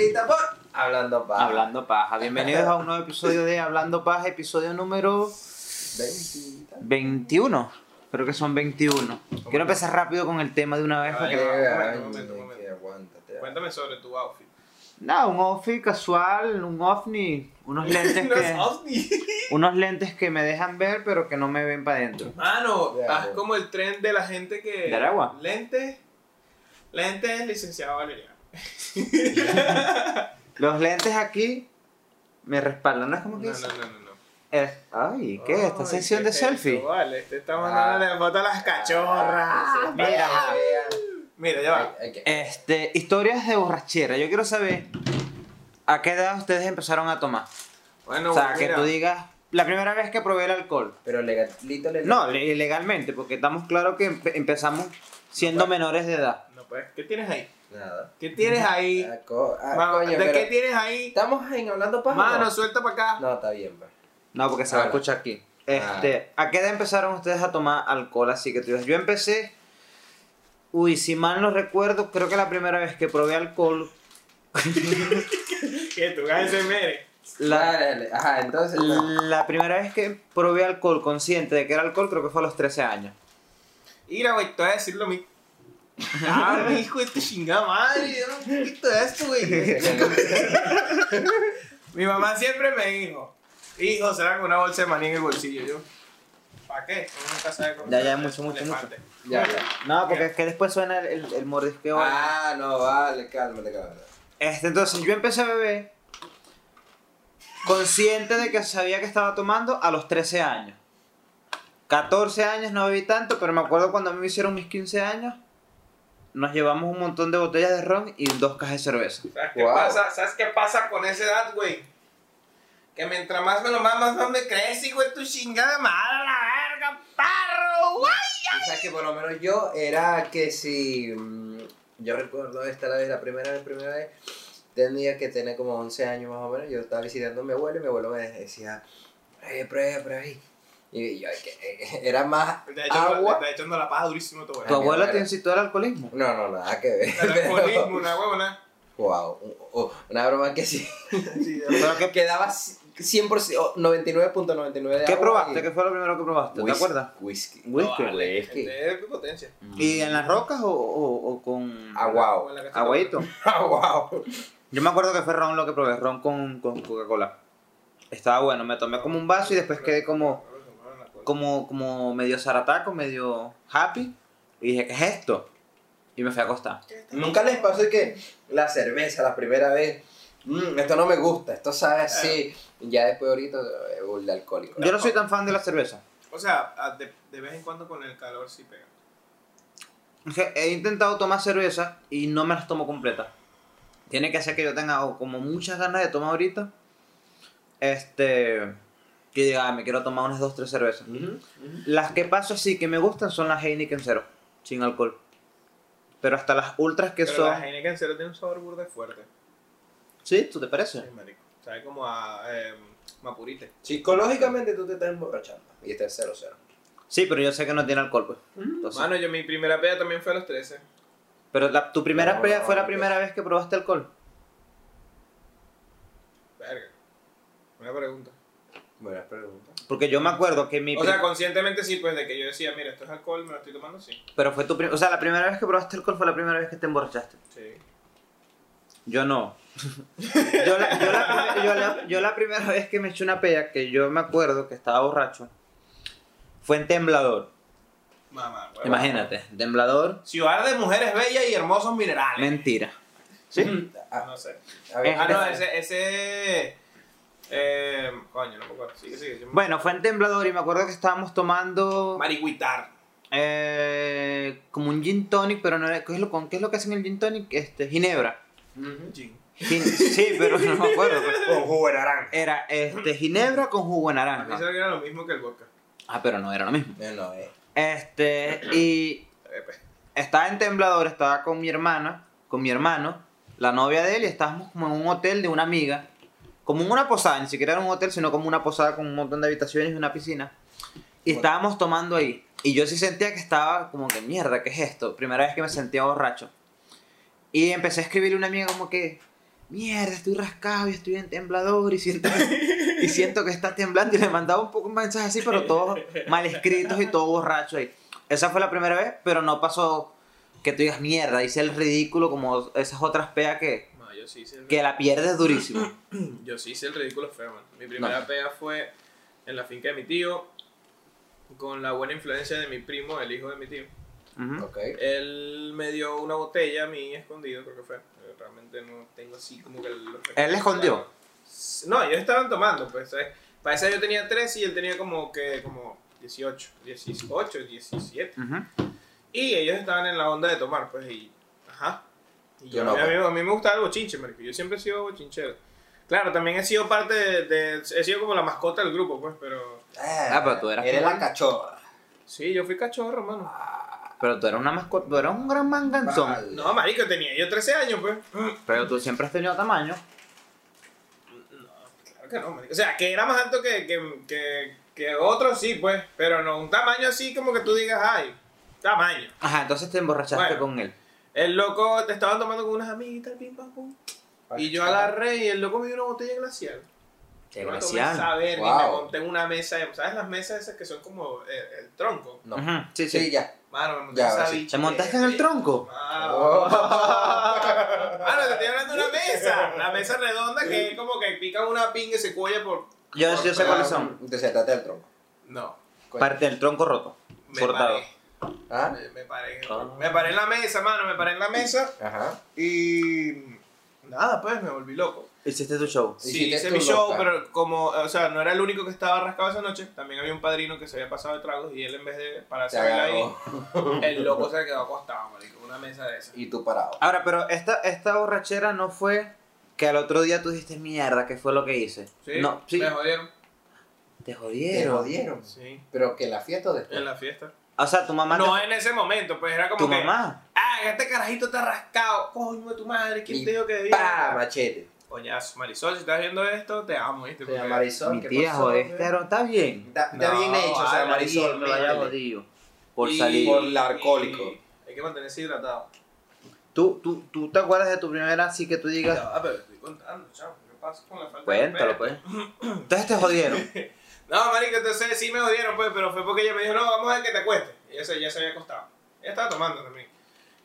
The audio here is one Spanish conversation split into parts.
Por Hablando Paja. Hablando Paja. Bienvenidos a un nuevo episodio de Hablando Paja, episodio número 20. 21. Creo que son 21. Quiero empezar rápido con el tema de una vez Ay, porque... momento, momento, momento. Aguántate. Cuéntame sobre tu outfit. Nada, un outfit casual, un ovni, unos lentes No es que... Unos lentes que me dejan ver pero que no me ven para adentro. Mano, Ya, haz ya. como el tren de la gente que. ¿De Aragua? Lentes. Lentes, licenciado Valeriano. Los lentes aquí me respaldan, ¿no es como No, que no, dice? no, no. no. Es- Ay, ¿qué? ¿Esta sección ¿qué de selfie? esto, Vale, te está Ah. mandando la foto a las cachorras. Mira. Mira, ya va. Este, historias de borrachera. Yo quiero saber a qué edad ustedes empezaron a tomar. Bueno, o sea, que mira, tú digas, la primera vez que probé el alcohol. Pero legalito, legal. No, le- legalmente, porque estamos claros que empe- empezamos siendo menores de edad. No, pues, ¿qué tienes ahí? Nada. ¿Qué tienes ahí? Ah, co- ah, Mano, coño, ¿De qué tienes ahí? ¿Estamos en hablando paja? Mano, no? suelta para acá. No, está bien, pues. No, porque se va a escuchar aquí. Este, ¿A qué edad empezaron ustedes a tomar alcohol? Así que tú yo empecé, uy, si mal no recuerdo, creo que la primera vez que probé alcohol, Que tú hagas ese mere. la, Dale, Ajá, entonces. no. la primera vez que probé alcohol consciente de que era alcohol, creo que fue a los 13 años. Mira, güey, te voy a decir lo mismo. Ah, mi hijo de tu chingada madre, yo no poquito de esto, güey. Mi mamá siempre me dijo, hijo, será con una bolsa de maní en el bolsillo. Yo, ¿para qué? Uno nunca sabe cómo Ya, ya, mucho, un mucho, elefante. Ya, ya. No, porque es que después suena el, el, el mordisqueo. Ah, no, vale, cálmate, cálmate. Este, entonces yo empecé a beber consciente de que sabía que estaba tomando a los 13 años. 14 años no bebí tanto, pero me acuerdo cuando a mí me hicieron mis 15 años, nos llevamos un montón de botellas de ron y dos cajas de cerveza. ¿Sabes qué Wow. pasa? ¿Sabes qué pasa con esa edad, güey? Que mientras más me lo mamas, más me crece, hijo de tu chingada madre, la verga, parro, güey. O sea, que por lo menos yo era que si. mm, Yo recuerdo esta la vez, la primera vez, primera vez. Tenía que tener como 11 años más o menos. Yo estaba visitando a mi abuelo y mi abuelo me decía, eh, prueba, prueba ahí. Y yo, que, eh, era más Te está echando, agua. te está echando la paja durísimo tu ¿Tu abuelo. mi abuela abuela. te incitó al alcoholismo? No, no, nada que ver. El alcoholismo, una huevona. wow, u- una broma que sí. Sí, ¿Pero Que daba 100%, o 99.99 de qué agua probaste? y- ¿Qué fue lo primero que probaste? ¿Te Whisky, acuerdas? Whisky. Whisky. No, vale, Whisky. de potencia. ¿Y en las rocas o, o- o con Aguao. Te? Ah, wow. Yo me acuerdo que fue ron lo que probé, ron con, con Coca-Cola. Estaba bueno, me tomé como un vaso y después quedé como, como, como medio zarataco, medio happy. Y dije, ¿qué es esto? Y me fui a acostar. Nunca les pasó que la cerveza la primera vez, "Mm, esto no me gusta, esto sabe así, y ya después ahorita eh, burla alcohólico. Yo no soy tan fan de la cerveza. O sea, de, de vez en cuando con el calor sí pega. He intentado tomar cerveza y no me las tomo completas. Tiene que ser que yo tenga como muchas ganas de tomar ahorita. Este. Que diga, "Ah, me quiero tomar unas dos, tres cervezas. Las que paso así que me gustan son las Heineken cero, sin alcohol. Pero hasta las ultras que Pero son. la Heineken cero tiene un sabor burda fuerte. ¿Sí? ¿Tú te parece? Sí, marico. Sabe como a eh, mapurite. Psicológicamente tú te estás emborrachando y este es 0-0. Sí, pero yo sé que no tiene alcohol, pues. Entonces- Mano, yo mi primera peda también fue a los 13. pero la- tu primera No, peda fue la no, primera vez que probaste alcohol. Verga. Una pregunta. Buena pregunta. Porque yo me acuerdo que mi. O sea, conscientemente sí, pues de que yo decía, mira, esto es alcohol, me lo estoy tomando, sí. pero fue tu. prim- O sea, la primera vez que probaste alcohol fue la primera vez que te emborrachaste. Sí. Yo no. yo, la, yo, la, yo, la, yo la primera vez que me eché una pea, que yo me acuerdo que estaba borracho, fue en Temblador. Mamá, huevón. Imagínate, Temblador, Ciudad de mujeres bellas y hermosos minerales. mentira. ¿Sí? Ah, No sé. ver, Ah, no, ese, ese... Eh, coño, no me acuerdo. Sigue, sigue. Bueno, fue en Temblador y me acuerdo que estábamos tomando Marihuitar. eh, como un gin tonic, pero no era, ¿qué es lo, ¿qué es lo que hacen el gin tonic? Este, ginebra. Gin. Gin- sí, pero no me acuerdo. pero Con jugo de naranja. Era este, ginebra con jugo de A mí naranja. se que era lo mismo que el vodka. Ah, pero no era lo mismo. No, no, eh. Este, y estaba en Temblador, estaba con mi hermana, con mi hermano, la novia de él, y estábamos como en un hotel de una amiga, como en una posada, ni siquiera era un hotel, sino como una posada con un montón de habitaciones y una piscina. Y Bueno. estábamos tomando ahí. Y yo sí sentía que estaba como que mierda, ¿qué es esto? Primera vez que me sentía borracho. Y empecé a escribirle a una amiga como que, mierda, estoy rascado y estoy en temblador y siento, y siento que está temblando. Y le mandaba un poco un mensaje así, pero todos mal escritos y todo borracho ahí. Esa fue la primera vez, pero no pasó que tú digas, mierda, hice el ridículo como esas otras peas que, yo sí hice el, que la pierdes durísimo. yo sí hice el ridículo feo, man. Mi primera No. pega fue en la finca de mi tío, con la buena influencia de mi primo, el hijo de mi tío. Ujú. Ok. Él me dio una botella a mí escondido, creo que fue. Eh, Realmente no tengo así como que... el- ¿Él escondió? No, ellos estaban tomando, pues. ¿sabes? Para esa yo tenía 13 y él tenía como que como 18, 18, 17. Ujú. Y ellos estaban en la onda de tomar, pues, y... Ajá. Y Yo no, a, mí, a mí me gustaba el bochinche, marico. Yo siempre he sido bochinchero. Claro, también he sido parte de, de- He sido como la mascota del grupo, pues, pero... Ah, pero tú eras Eres como- la cachorra. Sí, yo fui cachorro, mano. Pero tú eras una mascota, tú eras un gran manganzón. Vale. No, marico, tenía yo 13 años, pues. Pero tú siempre has tenido tamaño. No, claro que no, marico. O sea, que era más alto que, que, que, que otros, sí, pues. Pero no un tamaño así como que tú digas, ay, tamaño. Ajá, entonces te emborrachaste Bueno. con él. El loco te estaban tomando con unas amiguitas, pim, pam, pum. Y yo agarré y el loco me dio una botella glacial. Qué Yo glacial. Wow. me monté en una mesa. ¿Sabes las mesas esas que son como el, el tronco? No. Sí, Sí, sí. ya. Mano, me monté Ya, esa sí. bicha. ¿Te montaste en el tronco? Mano, Oh. Mano, te estoy hablando de una mesa. La mesa redonda que es como que pican una pinga y se cuella por. Yo, yo sé cuáles son. Desatate del tronco. No. Parte del tronco roto. Me Cortado. paré. ¿Ah? Me, me paré. Ah. Me paré en la mesa, mano. Me paré en la mesa Ajá. y. Nada, pues me volví loco. Hiciste tu show. Sí, Hiciste hice mi show, loca. pero como, o sea, no era el único que estaba rascado esa noche, también había un padrino que se había pasado de tragos y él en vez de pararse ahí, el loco se quedó acostado, marico, en una mesa de esas. Y tú parado. Ahora, pero esta, esta borrachera no fue que al otro día tú dijiste mierda, ¿qué fue lo que hice? Sí, No, sí. me jodieron. Te Te jodieron. jodieron. Sí, Pero que la fiesta o después. en la fiesta. O sea, tu mamá. No te- en ese momento, pues era como tu que, mamá. ah, este carajito está rascado, coño de tu madre, ¿quién Y te dijo que debía? ¡Pa! Machete. Coñazo, Marisol, si estás viendo esto, te amo, ¿viste? Marisol. Mi ¿qué tía, pasó, joder, aro está bien. Está, está No, bien hecho, o sea, Marisol. me lo haya métele. jodido. Por Y- salir. Por el alcohólico. y Hay que mantenerse hidratado. ¿Tú, tú, ¿Tú te acuerdas de tu primera así que tú digas? Ah, pero estoy contando, chavo, ¿qué pasa con la falta Cuéntalo, pues. Entonces te jodieron. No, marico, entonces sí me jodieron, pues, pero fue porque ella me dijo, no, vamos a ver que te acuestes. Y ella se, ya se había acostado. Ella estaba tomando también.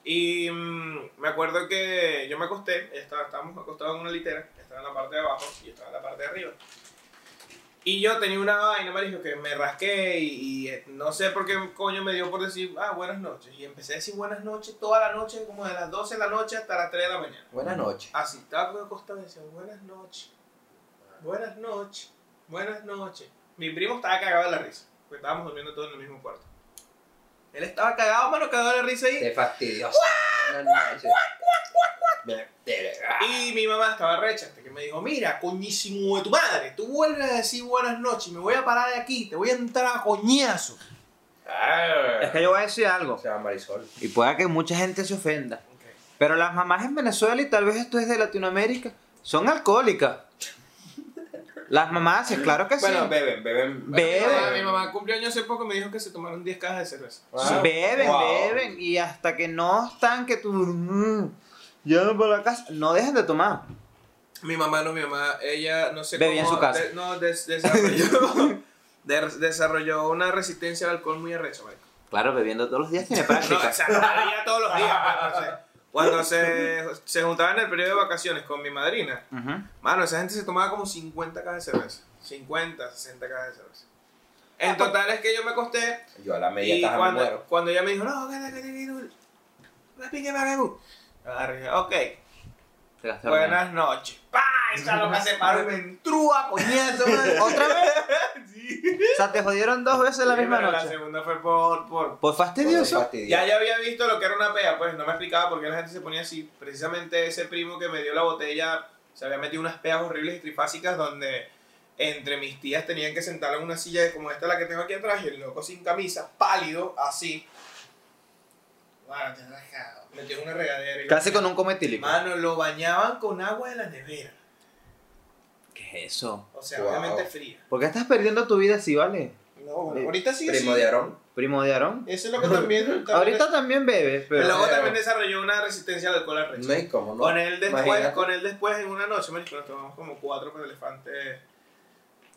Y mm, me acuerdo que yo me acosté, estaba, estábamos acostados en una litera, estaba en la parte de abajo y yo estaba en la parte de arriba. Y yo tenía una vaina, marico, que me rasqué y, y, eh, no sé por qué coño me dio por decir, ah, buenas noches. Y empecé a decir buenas noches toda la noche, como de las 12 de la noche hasta las 3 de la mañana. Buenas noches. Así, estaba acostado y decía, buenas noches, buenas noches, buenas noches. Mi primo estaba cagado de la risa, porque estábamos durmiendo todos en el mismo cuarto. Él estaba cagado, mano, cagado de la risa ahí. Qué fastidioso. Y mi mamá estaba recha, hasta que me dijo, mira, coñísimo de tu madre, tú vuelves a decir buenas noches, me voy a parar de aquí, te voy a entrar a coñazo. Es que yo voy a decir algo. Se llama Marisol. Y pueda que mucha gente se ofenda. Pero las mamás en Venezuela, y tal vez esto es de Latinoamérica, son alcohólicas. Las mamás, sí, claro que sí. Bueno, beben, beben. Beben. Mi mamá- Mi mamá cumplió años hace poco y me dijo que se tomaron 10 cajas de cerveza. Ah, beben, wow. beben. Y hasta que no están, que tú. mm, Ya no por la casa. No dejen de tomar. Mi mamá no, mi mamá, ella no sé Bebía en cómo- su casa. de- no, des- desarrolló, de- desarrolló una resistencia al alcohol muy arrecha. Claro, bebiendo todos los días tiene No, práctica. o sea, no bebía todos los días, pues, no sé. Cuando se, se juntaba en el periodo de vacaciones con mi madrina, Ujú. mano, esa gente se tomaba como 50 cajas de cerveza. 50, 60 cajas de cerveza. En total es que yo me acosté Yo a la media y taja me cuando, muero. cuando ella me dijo, no, que que una pique dije, ok, Te buenas noches. ¡Pah! Esa loca se paró y me entró a coñazo. ¿Otra vez? Sí. O sea, te jodieron dos veces la Sí, misma pero La noche. segunda fue por, por, Por fastidioso. Fastidioso. Ya ya había visto lo que era una pea, pues no me explicaba por qué la gente se ponía así. Precisamente ese primo que me dio la botella se había metido unas peas horribles y trifásicas donde entre mis tías tenían que sentarlo en una silla como esta la que tengo aquí atrás y el loco sin camisa, pálido, así. Bueno, te has. Metió en una regadera. y- Casi con un cometílico. Mano, lo bañaban con agua de la nevera. ¿Qué es eso? O sea, Wow. obviamente fría. ¿Por qué estás perdiendo tu vida así, vale? No, bueno, Sí. ahorita sí Primo sí. de Aarón. primo de Aarón. Eso es lo que también. también Ahorita también bebe, pero pero... luego también desarrolló una resistencia al alcohol arrecho. No hay como, ¿no? Con él después, Imagínate. con él después en una noche, marico, nos tomamos como cuatro para elefantes.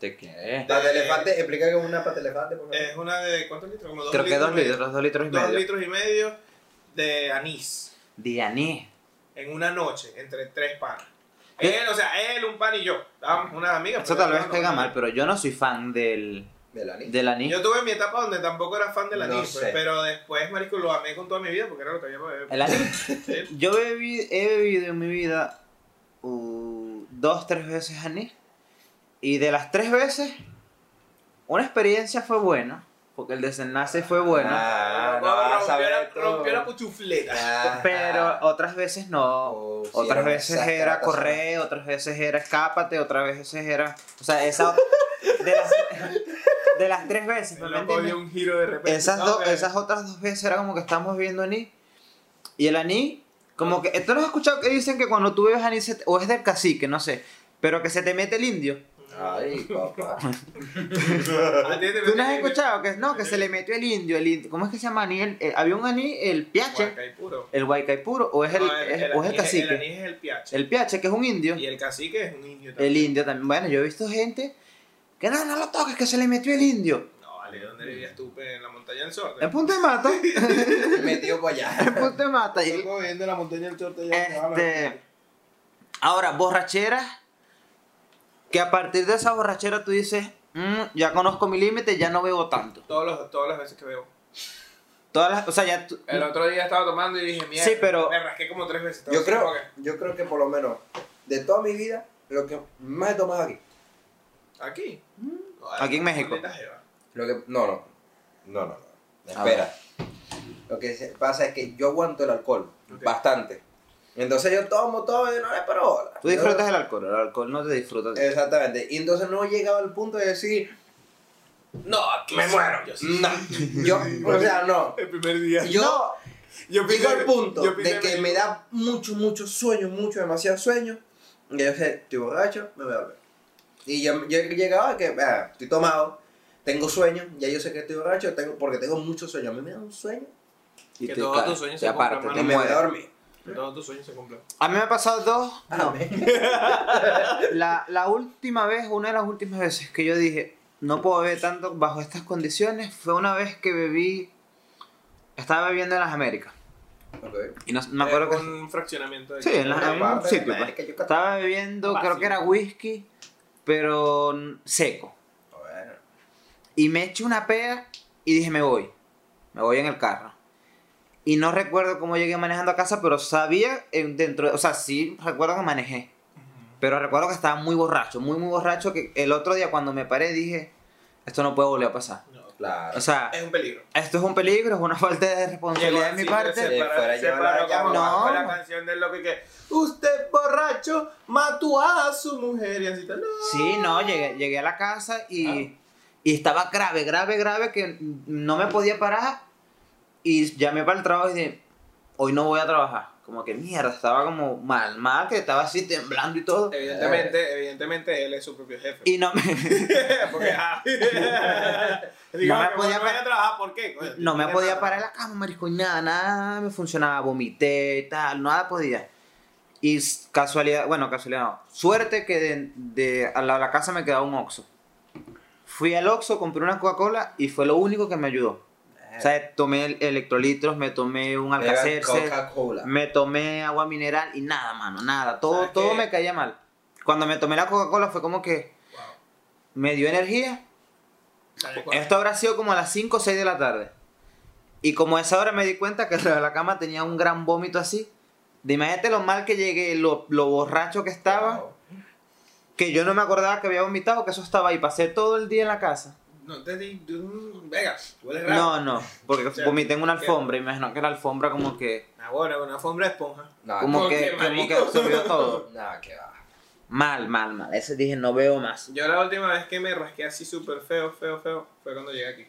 ¿De qué? Pata de elefante, explica que es una pata de elefante, por favor. Es una de ¿cuántos litros? Como dos Creo que litros. dos y medio. litros, dos litros y Dos medio. litros y medio de anís De anís. en una noche entre tres panas. Él, o sea, él, un pan y yo. Estábamos unas amigas. Eso pero tal vez no, caiga no, mal, pero yo no soy fan del, Del anís. del anís. Yo tuve mi etapa donde tampoco era fan del No anís, pues, sé. pero después, marico, lo amé con toda mi vida porque era lo que había para beber. El anís. Sí. Yo bebí- he bebido en mi vida uh, dos, tres veces anís. Y de las tres veces, una experiencia fue buena. Porque el desenlace fue bueno. Ah, no, rompió, la, saber tú. rompió la cuchufleta. Pero otras veces no. Oh, sí, otras veces era correr, otras veces era escápate, otras veces era. O sea, esa. De las, de las tres veces, un giro de repente. Esas, que- esas otras dos veces era como que estamos viendo anís. Y el anís, como que. Esto no has escuchado que dicen que cuando tú bebes anís, se o es del cacique, no sé. Pero que se te mete el indio. Ay, papá. ¿Tú no has escuchado? Que no, que se le metió el indio. El indio ¿Cómo es que se llama anís? El- eh, había un anís, el piache, el guaycaipuro, o es el, No, es- o es el cacique. El anís es el piache. El piache, que es un indio. Y el cacique es un indio El también. indio también. Bueno, yo he visto gente que no, no lo toques, que se le metió el indio. No, vale, ¿dónde vivías tú? En la montaña del Sorte. En Punta de Mata. Metió para allá. en Punta de Mata. Y- Estoy viendo la montaña del Sorte. Este, ahora, borracheras. Que a partir de esa borrachera tú dices, "Mm, ya conozco mi límite, ya no bebo tanto. Todos los, todas las veces que veo. Todas las, o sea, ya tú- El otro día estaba tomando y dije, mierda. Sí, pero- Me rasqué como tres veces. Yo Estaba creo, yo creo que por lo menos de toda mi vida, lo que más he tomado aquí. ¿Aquí? Aquí en México. Lo que, no, no. No, no, no. Espera. Lo que pasa es que yo aguanto el alcohol bastante. Entonces yo tomo todo y no le paro bola. tú disfrutas el alcohol, el alcohol no te disfruta. Exactamente. Y entonces no he llegado al punto de decir, No, aquí me sí, muero. Yo sí. No. Yo, o sea, no. El primer día. Yo yo llego al punto yo de que me da mucho, mucho sueño, mucho, demasiado sueño. Y yo sé, estoy borracho, me voy a dormir. Y yo, yo he llegado a que, ah, estoy tomado, tengo sueño, ya yo sé que estoy borracho, tengo, porque tengo mucho sueño. A mí me da un sueño Y Que todos tus sueños se mano. te y me voy a dormir. Todos tus sueños se cumplen. A mí me ha pasado dos. No. La, la última vez, una de las últimas veces que yo dije, no puedo beber tanto bajo estas condiciones, fue una vez que bebí, estaba bebiendo en las Américas. Ok. Y no, me acuerdo que... Un fraccionamiento de Sí, en, la- en un sitio. pues. América, Estaba bebiendo, creo que era whisky, pero seco. Bueno. Y me eché una pea y dije, me voy. Me voy en el carro. Y no recuerdo cómo llegué manejando a casa, pero sabía en- dentro, o sea, sí recuerdo que manejé. Pero recuerdo que estaba muy borracho, muy, muy borracho, que el otro día cuando me paré dije, esto no puede volver a pasar. No, Claro. O sea, es un peligro. esto es un peligro, es una falta de responsabilidad de mi parte. Se para, se No. la canción de lo que que usted borracho mató a su mujer y así tal. No. Sí, no, llegué, llegué a la casa y, y estaba grave, grave, grave, que no me podía parar. Y llamé para el trabajo y dije, hoy no voy a trabajar. Como que mierda, estaba como mal, mal, que estaba así temblando y todo. Evidentemente, evidentemente él es su propio jefe. Y no me, Porque, ah, Digo, No me podía no vaya pa- a trabajar, ¿por qué? Coño, no me podía razón. parar en la cama, marisco, y nada, nada me funcionaba, vomité y tal, nada podía. Y casualidad, bueno, casualidad no, suerte que de, de a la, la casa me quedaba un Oxxo. Fui al Oxxo, compré una Coca-Cola y fue lo único que me ayudó. O sea, tomé el- electrolitos, me tomé un Coca-Cola. me tomé agua mineral y nada, mano, nada. Todo, ¿Sabes todo me caía mal. Cuando me tomé la Coca-Cola fue como que Wow. me dio energía. Esto habrá sido como a las 5 o 6 de la tarde. Y como a esa hora me di cuenta que la, la cama tenía un gran vómito así. De imagínate lo mal que llegué, lo, lo borracho que estaba, Wow. que yo no me acordaba que había vomitado, que eso estaba ahí. Pasé todo el día en la casa. No te di. huele raro. No, no, porque O sea, vomité en una alfombra. Imagino que la alfombra como que, Ah, bueno, una alfombra de esponja. No, como ¿por que, como que absorbió todo. Nada, que va. Mal, mal, mal. Ese dije, no veo más. Yo la última vez que me rasqué así súper feo, feo, feo, fue cuando llegué aquí.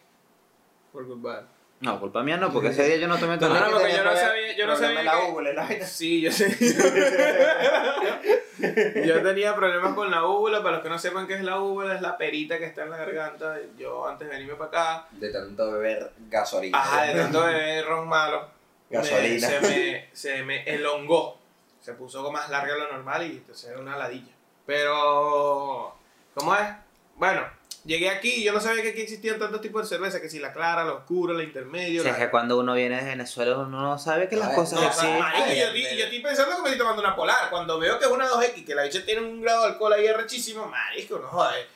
Por culpa. No, culpa mía no, porque ese día yo no tomé No, todo. no, que porque yo no sabía- yo no sabía la la vaina. Sí, yo sé. Yo tenía problemas con la úvula. Para los que no sepan qué es la úvula, es la perita que está en la garganta. Yo antes de venirme para acá, De tanto beber gasolina. ajá, de tanto beber ron malo, me- Gasolina. se, me, se me elongó. Se puso como más larga de lo normal y entonces era una ladilla. Pero, ¿cómo es? Bueno, llegué aquí y yo no sabía que aquí existían tantos tipos de cerveza, que si la clara, la oscura, la intermedia. O sea, la- es que cuando uno viene de Venezuela uno no sabe que las cosas No, no, o sea, existen. yo, ay. yo estoy pensando que me estoy tomando una polar. Cuando veo que es una 2X, que la bicha tiene un grado de alcohol ahí arrechísimo, marisco, no joder.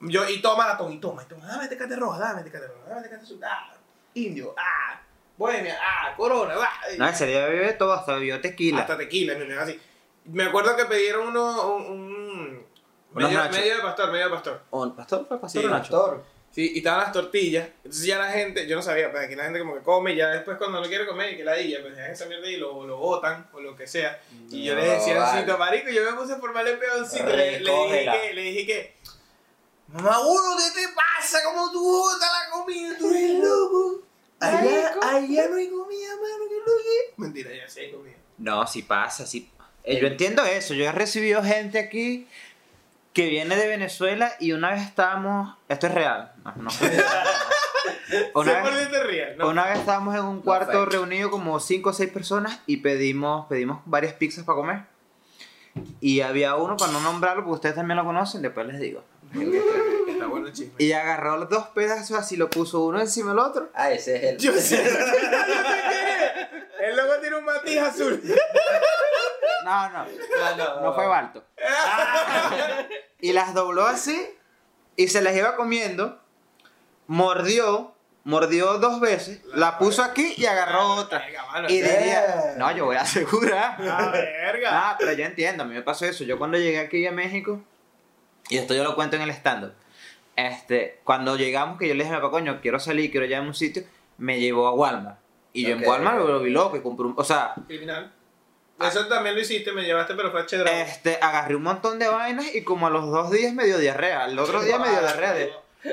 Yo, y toma la toma, y toma, y toma. Dame tecate roja, dame tecate roja, dame tecate azul. Ah, indio, ah, bohemia, ah, corona, ah. No, ese día bebé todo, hasta bebió tequila. Hasta tequila, me me- así. Me acuerdo que pidieron uno, un, un- Unos medio, nachos. medio de pastor, medio de pastor. ¿O pastor fue pastor Sí, o Nacho? Pastor. Sí, y estaban las tortillas. Entonces ya la gente, yo no sabía, pues aquí la gente como que come y ya después cuando no quiere comer y que la dilla, pues dejan esa mierda y lo, lo botan o lo que sea. Y yo No, le decía vale. así, marico, yo me puse a formarle peoncito. Le, le dije Recógela. que, le dije que, mamá, uno, ¿qué te pasa? ¿Cómo tú botas la comida? Tú eres loco. Allá, allá no hay comida, mano, que lo que. Mentira, ya sí hay comida. No, sí pasa, sí. Eh, yo entiendo eso. Yo he recibido gente aquí que viene de Venezuela y una vez estábamos. Esto es real. No, no. Una vez, 100% real, ¿no? una vez estábamos en un cuarto reunido como 5 o 6 personas y pedimos, pedimos varias pizzas para comer. Y había uno, para no nombrarlo, porque ustedes también lo conocen, después les digo. Está bueno el chisme. Y agarró los dos pedazos así, lo puso uno encima del otro. Ah, ese es el. Yo sé, yo. El loco tiene un matiz azul. No, no, No, no, no fue Balto. Y las dobló así y se las iba comiendo. Mordió, mordió dos veces, la puso aquí y agarró otra. Y diría, no, yo voy a asegurar. Ah, verga. Ah, pero yo entiendo, a mí me pasó eso. Yo cuando llegué aquí a México, y esto yo lo cuento en el stand-up, este, cuando llegamos, que yo le dije a papá, coño, quiero salir, quiero llevarme a un sitio, me llevó a Walmart. Y yo en Walmart lo vi loco y compré un, o sea, Criminal. Eso también lo hiciste, me llevaste, pero fue chévere. este, agarré un montón de vainas y como a los dos días me dio diarrea. El otro día me dio diarrea de,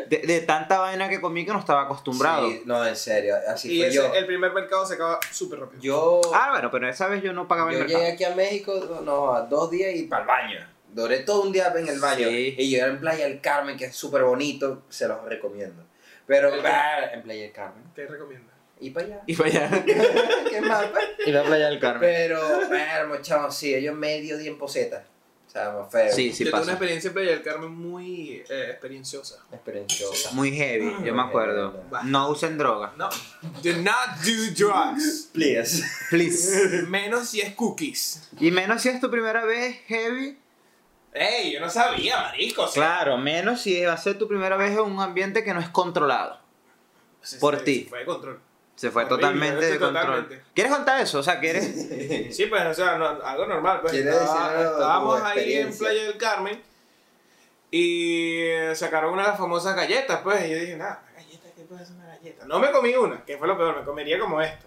de, de tanta vaina que comí que no estaba acostumbrado. Sí, no, en serio, así Y fue ese, yo. el primer mercado se acaba súper rápido. Yo, Ah, bueno, pero esa vez yo no pagaba el yo mercado. llegué aquí a México, no, a dos días y para el baño. Duré todo un día en el baño. Sí. Y yo era en Playa del Carmen, que es súper bonito, se los recomiendo. Pero, ¿El bah, en Playa del Carmen. ¿Qué recomiendas? Y para allá. Y para allá. ¿Qué más? pues? y la playa del Carmen. Pero, hermano, chavo, sí, ellos medio día en poseta. O sea, más feo. Sí, sí yo tuve una experiencia en Playa del Carmen muy eh, experienciosa. Experienciosa. Muy heavy, yo me acuerdo. No usen droga. No. Do not do drugs. Please. Please. Menos si es cookies. Y menos si es tu primera vez heavy. Ey, yo no sabía, marico. Claro, menos si va a ser tu primera vez en un ambiente que no es controlado. Sí, por sí, ti. Fue de control. Se fue Horrible, totalmente de control. totalmente. ¿Quieres contar eso? O sea, ¿quieres? Sí, pues, o sea, no- algo normal. Pues, ¿Quieres Estaba- estábamos ahí en? Playa del Carmen y sacaron una de las famosas galletas, pues, y yo dije, nada, una galleta, ¿qué puede ser una galleta? No me comí una, que fue lo peor, me comería como esto.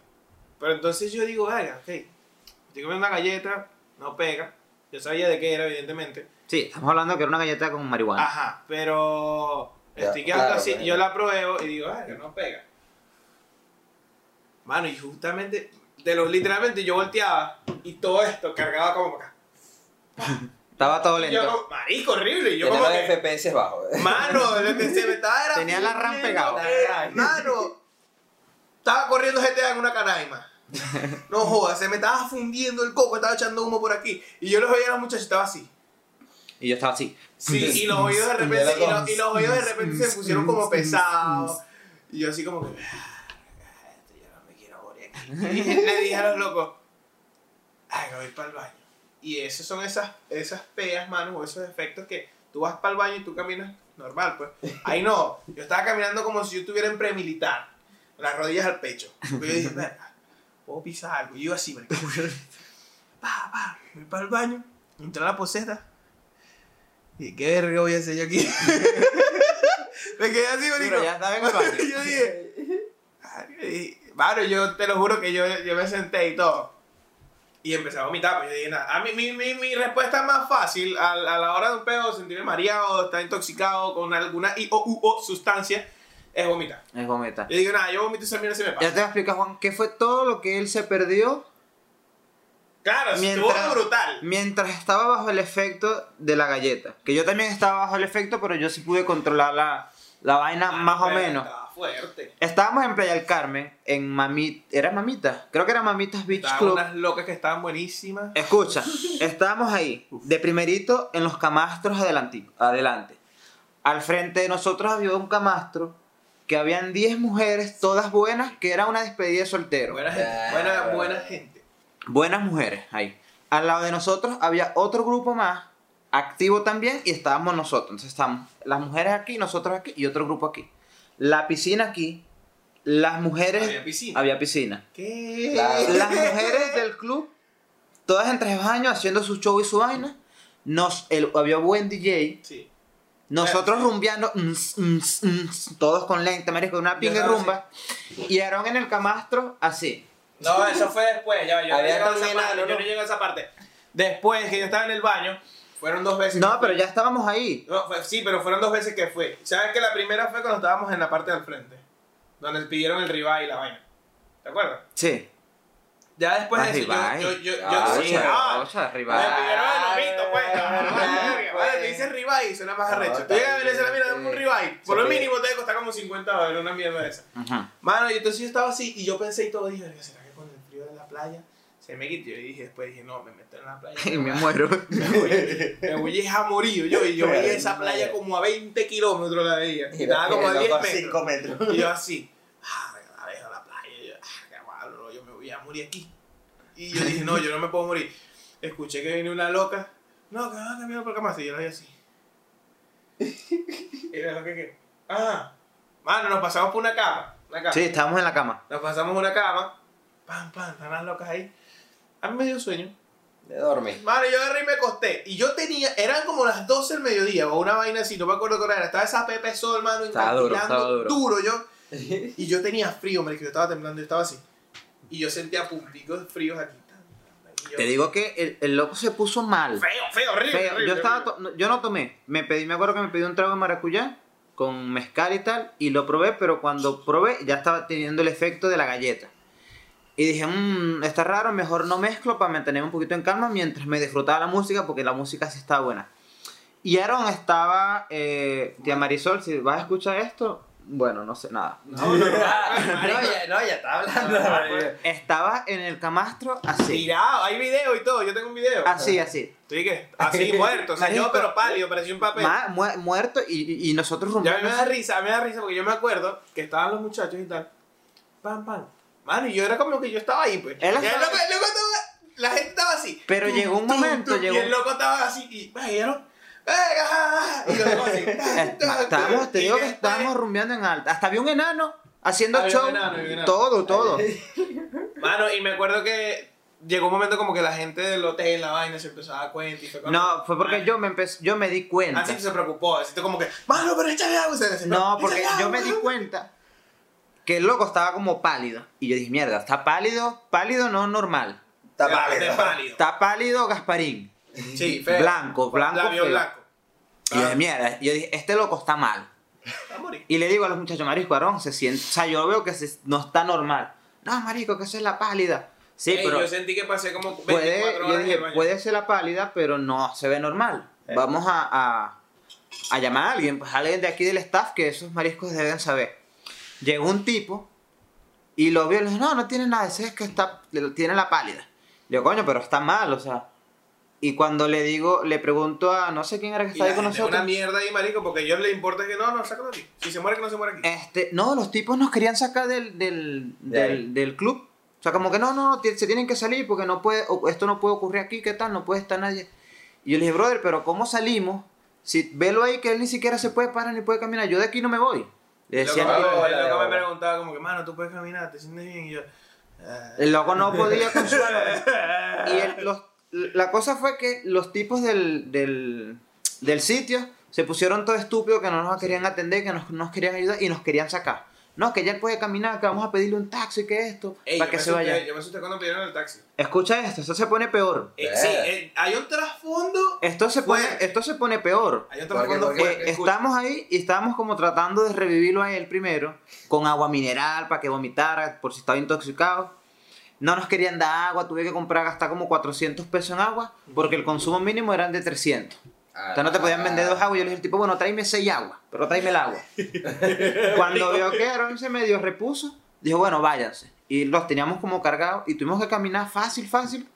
Pero entonces yo digo, vaya, ok, estoy comiendo una galleta, no pega. Yo sabía de qué era, evidentemente. Sí, estamos hablando que era una galleta con marihuana. Ajá, pero estoy quedando claro, así, pues. yo la pruebo y digo, ay, no pega. Mano, y justamente, de los literalmente yo volteaba y todo esto cargaba como para acá. Estaba todo Y yo lento. como, marico, horrible. Y yo Tenía como los que, FPS bajos. mano, lo que se me estaba era Tenía la RAM pegado. eh, Mano, estaba corriendo GTA en una canaima. No jodas, se me estaba fundiendo el coco, estaba echando humo por aquí. Y yo los veía a los muchachos, estaba así. Y yo estaba así. Sí, y los oídos de repente, y los, y los oídos de repente se pusieron como pesados. Y yo así como que, "Verga, esto yo no me quiero morir aquí. Y le dije a los locos, ay, me voy para el baño. Y esas son esas, esas peas, mano, o esos efectos que tú vas para el baño y tú caminas normal, pues. Ahí no, yo estaba caminando como si yo estuviera en premilitar, las rodillas al pecho. Porque yo dije, verga, puedo pisar algo. Y yo así, marico. Pa, pa, me voy para el baño, entré a la poseta. Y qué verga voy a hacer yo aquí. me quedé así, marico. Pero ya estaba en el baño. yo dije, y, mano, yo te lo juro que yo, yo me senté y todo. Y empecé a vomitar, pues yo dije nada. A mí, mi, mi, mi respuesta más fácil a, a la hora de un pedo, sentirme mareado, estar intoxicado con alguna I o U o sustancia, es vomitar. Es vomita. Yo digo, nada, yo vomito esa mierda se me Ya pasa. te voy a explicar, Juan, qué fue todo lo que él se perdió Claro, Mientras- estuvo brutal. Mientras estaba bajo el efecto de la galleta. Que yo también estaba bajo el efecto, pero yo sí pude controlar la, la vaina más o menos. Fuerte. Estábamos en Playa del Carmen, en Mamita. ¿Era Mamita? Creo que era Mamitas Beach Estaban Club. unas locas que estaban buenísimas. Escucha, estábamos ahí, de primerito en los camastros adelanti- adelante. Al frente de nosotros había un camastro que habían 10 mujeres, todas buenas, que era una despedida de soltero. Buena gente. Buena, buena gente. Buenas mujeres ahí. Al lado de nosotros había otro grupo más, activo también, y estábamos nosotros. Entonces estábamos las mujeres aquí, nosotros aquí y otro grupo aquí. La piscina aquí, las mujeres... Había piscina. Había piscina. ¿Qué? Claro. Las mujeres del club, todas en traje de baño, haciendo su show y su vaina. Nos, el- había buen DJ. Sí. Nosotros rumbeando, ns, ns, ns, todos con lente, marico, una pinga y estaba rumba. Y Aaron en el camastro, así. No, eso fue después, ya, yo yo ¿no? no llego a esa parte. Después que yo estaba en el baño, fueron dos veces. No, pero fui. ya estábamos ahí. No, fue- sí, pero fueron dos veces que fue. ¿Sabes que la primera fue cuando estábamos en la parte del frente? Donde pidieron el ribeye y la vaina. ¿Te acuerdas? Sí. Ya después de eso, yo, yo, yo, yo, Ah, sí, ah, ocha, me pidieron el pues. Ah, Vale, te dices ribeye y suena más No, arrecho. Tú llegas a Venezuela, mira, dame un ribeye. Por lo mínimo te costar como 50 dólares, una mierda de esa. Mano, y entonces yo estaba así y yo pensé y todo, dije, "Verga, ¿será que con el frío de la playa se me quitó? Y dije, después dije, no, me meto en la playa. Y me muero. Me voy, me voy a morir yo. Y yo veía esa playa como a 20 kilómetros la veía. Y estaba como a 10 metros. metros. Y yo así, ah, la dejo la playa. Y yo, ah, qué malo, yo me voy a morir aquí. Y yo dije, no, yo no me puedo morir. Escuché que viene una loca. No, que van a cambiar por acá más. Y yo la vi así. Y era lo que que. Ah, mano, nos pasamos por una cama. Una cama. Sí, estábamos en la cama. Nos pasamos una cama. Pam, pam, están las locas ahí. A mí me dio sueño. De dormir. Mano, yo agarré y me acosté. Y yo tenía, eran como las 12 del mediodía o una vaina así, no me acuerdo hora era. Estaba esa Pepe Sol, mano, Estaba duro, estaba duro. yo. Y yo tenía frío, marico, yo estaba temblando, yo estaba así. Y yo sentía punticos fríos aquí. yo- Te digo que el, el loco se puso mal. Feo, feo, horrible. Feo. horrible, Yo, estaba horrible. yo no tomé. Me pedí, me acuerdo que me pedí un trago de maracuyá con mezcal y tal. Y lo probé, pero cuando probé ya estaba teniendo el efecto de la galleta. Y dije, mmm, está raro, mejor no mezclo para mantenerme un poquito en calma mientras me disfrutaba la música, porque la música sí estaba buena. Y Aaron estaba, eh, tía Marisol, si vas a escuchar esto, bueno, no sé nada. No, no, no, ya, no, ya está hablando. Estaba en el camastro así. Tirado, hay video y todo, yo tengo un video. Así, así. ¿Sí qué? Así, muerto, o sea, yo pero pálido, parecía un papel. Ma- mu- muerto y, y nosotros Ya a mí rumbeando. me da risa, a mí me da risa porque yo me acuerdo que estaban los muchachos y tal. Pam, pam. Mano, y yo era como que yo estaba ahí, pues. Él Y el estaba- loco, el loco estaba- la gente estaba así. Pero llegó un momento, llegó- Y el loco estaba así, y ¿vieron? Y locos así. Estábamos, te digo que estábamos rumbeando en alta. Hasta había un enano haciendo Había un show. enano, había un enano. Todo, todo. Mano, y me acuerdo que llegó un momento como que la gente del hotel, la vaina, se empezó a dar cuenta y fue cuando- No, fue porque yo me empecé, yo me di cuenta. Así se preocupó, así como que, mano, pero échale agua. No, porque yo me agua". di cuenta que el loco estaba como pálido. Y yo dije, mierda, está pálido, pálido no normal. Está pálido. pálido. Está pálido Gasparín. Sí, feo. Blanco, blanco, Labio feo. blanco. Y yo dije, mierda, y yo dije, este loco está mal. A morir. Y le digo a los muchachos, Marisco Aarón, se siente, o sea, yo veo que se- no está normal. No, Marisco, que esa es la pálida. Sí, Ey, pero yo sentí que pasé como 24 puede, horas yo en dije, el baño. puede ser la pálida, pero no se ve normal. Eh. Vamos a, a, a llamar a alguien, pues alguien de aquí del staff que esos mariscos deben saber. Llegó un tipo y lo vio y le dijo, no, no tiene nada, ese es que está, tiene la pálida. Le digo, coño, pero está mal, o sea. Y cuando le digo, le pregunto a no sé quién era que la ahí con nosotros. una mierda ahí, marico, porque a ellos les importa que no, no, sácalo aquí. Si se muere, que no se muere aquí. Este, no, los tipos nos querían sacar del, del, De del, del club. O sea, como que no, no, no, se tienen que salir porque no puede, esto no puede ocurrir aquí, ¿qué tal? No puede estar nadie. Y yo le dije, brother, pero ¿cómo salimos? Si velo ahí que él ni siquiera se puede parar ni puede caminar, yo de aquí no me voy. Le El decía, loco, tipo. me- el loco me preguntaba como que, mano, tú puedes caminar, te sientes bien. Y yo, ah. el loco no podía con su Y el- los- la cosa fue que los tipos del, del, del sitio se pusieron todo estúpidos que no nos querían atender, que nos, nos querían ayudar y nos querían sacar. No, que ya él puede caminar, que vamos a pedirle un taxi, que esto, Ey, para que se vaya. Yo me asusté cuando pidieron el taxi. Escucha esto, esto se pone peor. Eh, sí, eh, hay un trasfondo. Esto se pone, esto se pone peor. Hay un trasfondo. Eh, estamos ahí y estábamos como tratando de revivirlo a él primero con agua mineral para que vomitara por si estaba intoxicado. No nos querían dar agua, tuve que comprar, gastar como 400 pesos en agua, porque el consumo mínimo eran de 300. Entonces no te podían vender dos aguas. Yo le dije al tipo, bueno, tráeme seis aguas, pero tráeme el agua. Cuando vio que Aaron se medio repuso, dijo, bueno, váyanse. Y los teníamos como cargados y tuvimos que caminar fácil, fácil.